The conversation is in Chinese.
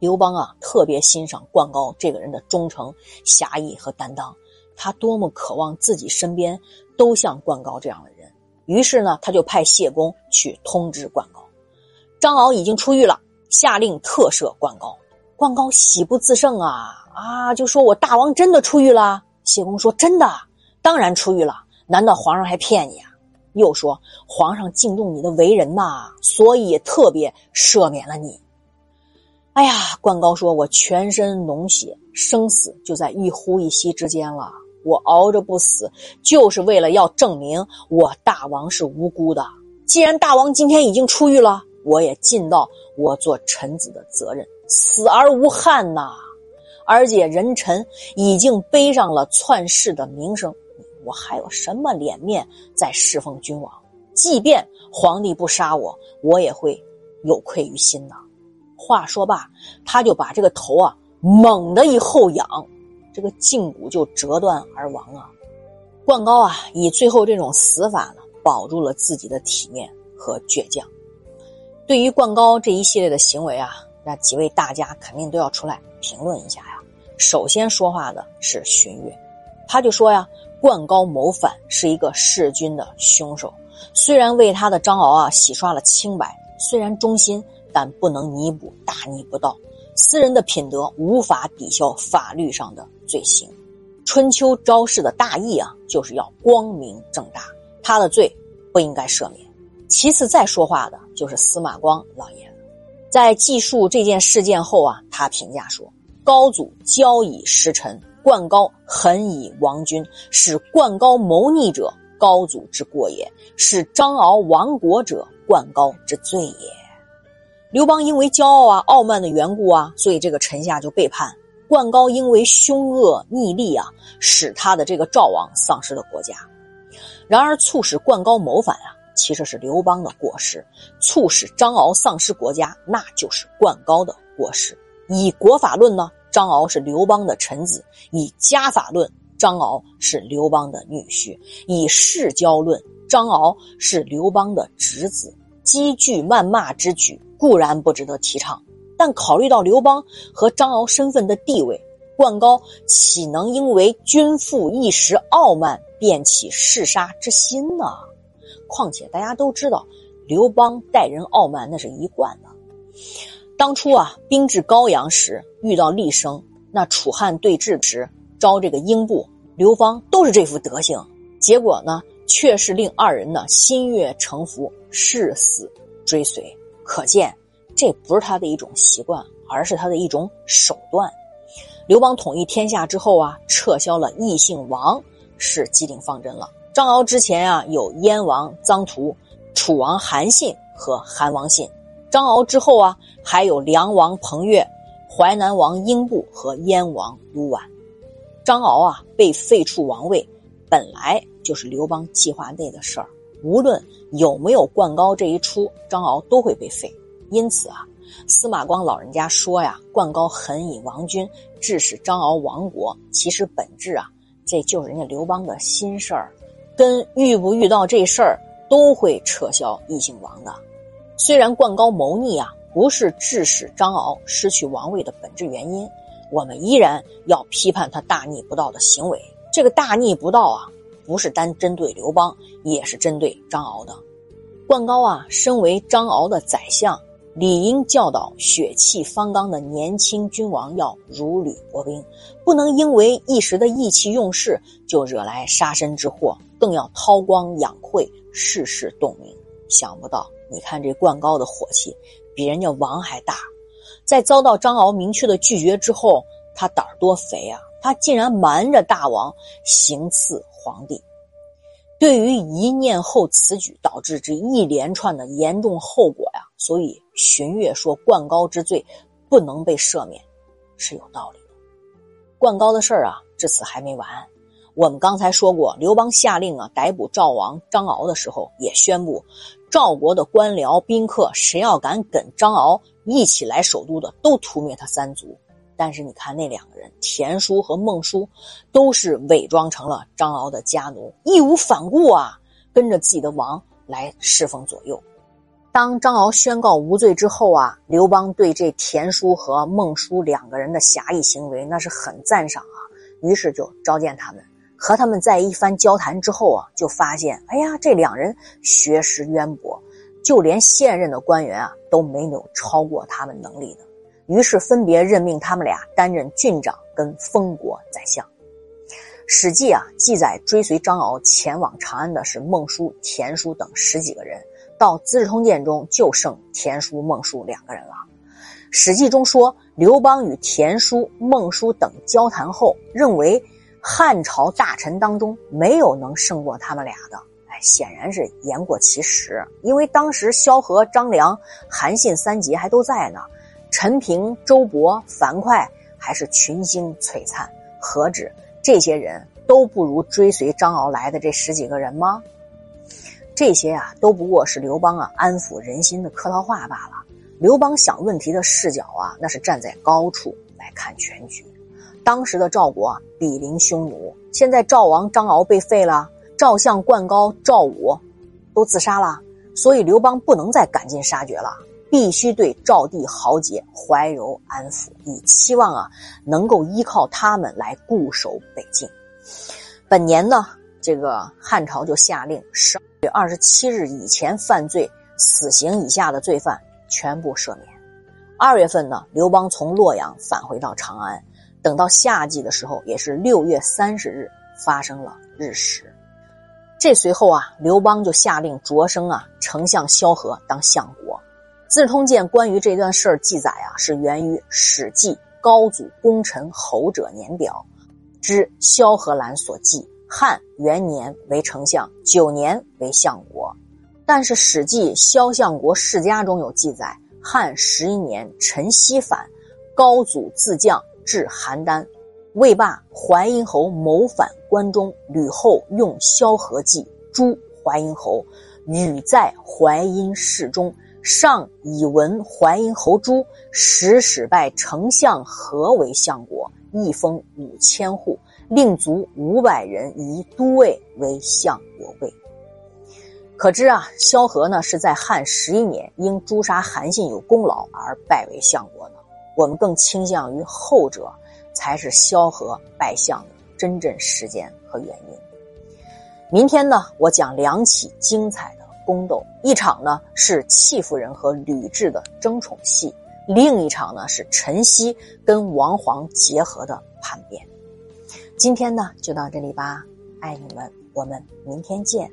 刘邦啊，特别欣赏灌高这个人的忠诚、侠义和担当，他多么渴望自己身边都像灌高这样的人。于是呢，他就派谢公去通知灌高，张敖已经出狱了，下令特赦灌高。灌高喜不自胜啊啊，就说我大王真的出狱了。谢公说真的，当然出狱了，难道皇上还骗你啊？又说皇上敬重你的为人呐，所以特别赦免了你。哎呀，冠高说：“我全身脓血，生死就在一呼一吸之间了。我熬着不死，就是为了要证明我大王是无辜的。既然大王今天已经出狱了，我也尽到我做臣子的责任，死而无憾呐。而且人臣已经背上了篡世的名声，我还有什么脸面再侍奉君王？即便皇帝不杀我，我也会有愧于心呐。”话说罢，他就把这个头啊猛地一后仰，这个胫骨就折断而亡啊。灌高啊以最后这种死法呢，保住了自己的体面和倔强。对于灌高这一系列的行为啊，那几位大家肯定都要出来评论一下呀。首先说话的是荀悦，他就说呀，灌高谋反是一个弑君的凶手，虽然为他的张敖啊洗刷了清白，虽然忠心。但不能弥补大逆不道，私人的品德无法抵消法律上的罪行。春秋昭示的大义啊，就是要光明正大，他的罪不应该赦免。其次再说话的就是司马光老爷，在记述这件事件后啊，他评价说：“高祖骄以失臣，灌高狠以亡君，使灌高谋逆者，高祖之过也；使张敖亡国者，灌高之罪也。”刘邦因为骄傲啊、傲慢的缘故啊，所以这个臣下就背叛。灌高因为凶恶逆利啊，使他的这个赵王丧失了国家。然而，促使灌高谋反啊，其实是刘邦的过失；促使张敖丧失国家，那就是灌高的过失。以国法论呢，张敖是刘邦的臣子；以家法论，张敖是刘邦的女婿；以世交论，张敖是刘邦的侄子。积聚谩骂之举。固然不值得提倡，但考虑到刘邦和张敖身份的地位，灌高岂能因为君父一时傲慢便起弑杀之心呢？况且大家都知道，刘邦待人傲慢那是一贯的。当初啊，兵至高阳时遇到厉声，那楚汉对峙时招这个英布、刘邦都是这副德行，结果呢，却是令二人呢心悦诚服，誓死追随。可见，这不是他的一种习惯，而是他的一种手段。刘邦统一天下之后啊，撤销了异姓王，是既定方针了。张敖之前啊，有燕王臧荼、楚王韩信和韩王信；张敖之后啊，还有梁王彭越、淮南王英布和燕王卢绾。张敖啊，被废黜王位，本来就是刘邦计划内的事儿。无论有没有灌高这一出，张敖都会被废。因此啊，司马光老人家说呀，灌高狠以亡君，致使张敖亡国。其实本质啊，这就是人家刘邦的心事儿，跟遇不遇到这事儿都会撤销异姓王的。虽然灌高谋逆啊，不是致使张敖失去王位的本质原因，我们依然要批判他大逆不道的行为。这个大逆不道啊。不是单针对刘邦，也是针对张敖的。灌高啊，身为张敖的宰相，理应教导血气方刚的年轻君王要如履薄冰，不能因为一时的意气用事就惹来杀身之祸，更要韬光养晦，世事洞明。想不到，你看这灌高的火气比人家王还大，在遭到张敖明确的拒绝之后，他胆儿多肥啊！他竟然瞒着大王行刺。皇帝对于一念后此举导致这一连串的严重后果呀，所以荀悦说灌高之罪不能被赦免，是有道理的。灌高的事儿啊，至此还没完。我们刚才说过，刘邦下令啊逮捕赵王张敖的时候，也宣布赵国的官僚宾客，谁要敢跟张敖一起来首都的，都屠灭他三族。但是你看那两个人，田叔和孟叔，都是伪装成了张敖的家奴，义无反顾啊，跟着自己的王来侍奉左右。当张敖宣告无罪之后啊，刘邦对这田叔和孟叔两个人的侠义行为那是很赞赏啊，于是就召见他们，和他们在一番交谈之后啊，就发现，哎呀，这两人学识渊博，就连现任的官员啊都没有超过他们能力的，于是分别任命他们俩担任郡长跟封国宰相。《史记》啊记载，追随张敖前往长安的是孟叔、田叔等十几个人。到《资治通鉴》中，就剩田叔、孟叔两个人了。《史记》中说，刘邦与田叔、孟叔等交谈后，认为汉朝大臣当中没有能胜过他们俩的。哎，显然是言过其实，因为当时萧何、张良、韩信三杰还都在呢，陈平、周勃、樊哙还是群星璀璨，何止？这些人都不如追随张敖来的这十几个人吗？这些啊，都不过是刘邦啊安抚人心的客套话罢了。刘邦想问题的视角啊，那是站在高处来看全局。当时的赵国啊，比邻匈奴，现在赵王张敖被废了，赵相灌高、赵武都自杀了，所以刘邦不能再赶尽杀绝了。必须对赵地豪杰怀柔安抚，以期望啊能够依靠他们来固守北境。本年呢，这个汉朝就下令十二月二十七日以前犯罪死刑以下的罪犯全部赦免。二月份呢，刘邦从洛阳返回到长安，等到夏季的时候，也是六月三十日发生了日食。这随后啊，刘邦就下令擢升啊丞相萧何当相国。《资治通鉴》关于这段事儿记载啊，是源于《史记·高祖功臣侯者年表》之萧何兰所记。汉元年为丞相，九年为相国。但是《史记·萧相国世家》中有记载，汉十一年，陈豨反，高祖自将至邯郸，未罢，淮阴侯谋反关中，吕后用萧何计诛淮阴侯，语在淮阴市中。上以闻淮阴侯诛，使使拜丞相何为相国，一封五千户，令卒五百人，以都尉为相国尉。可知啊，萧何呢是在汉十一年因诛杀韩信有功劳而拜为相国的。我们更倾向于后者才是萧何拜相的真正时间和原因。明天呢，我讲两起精彩。宫斗一场呢是戚夫人和吕雉的争宠戏，另一场呢是陈曦跟王皇结合的叛变。今天呢就到这里吧，爱你们，我们明天见。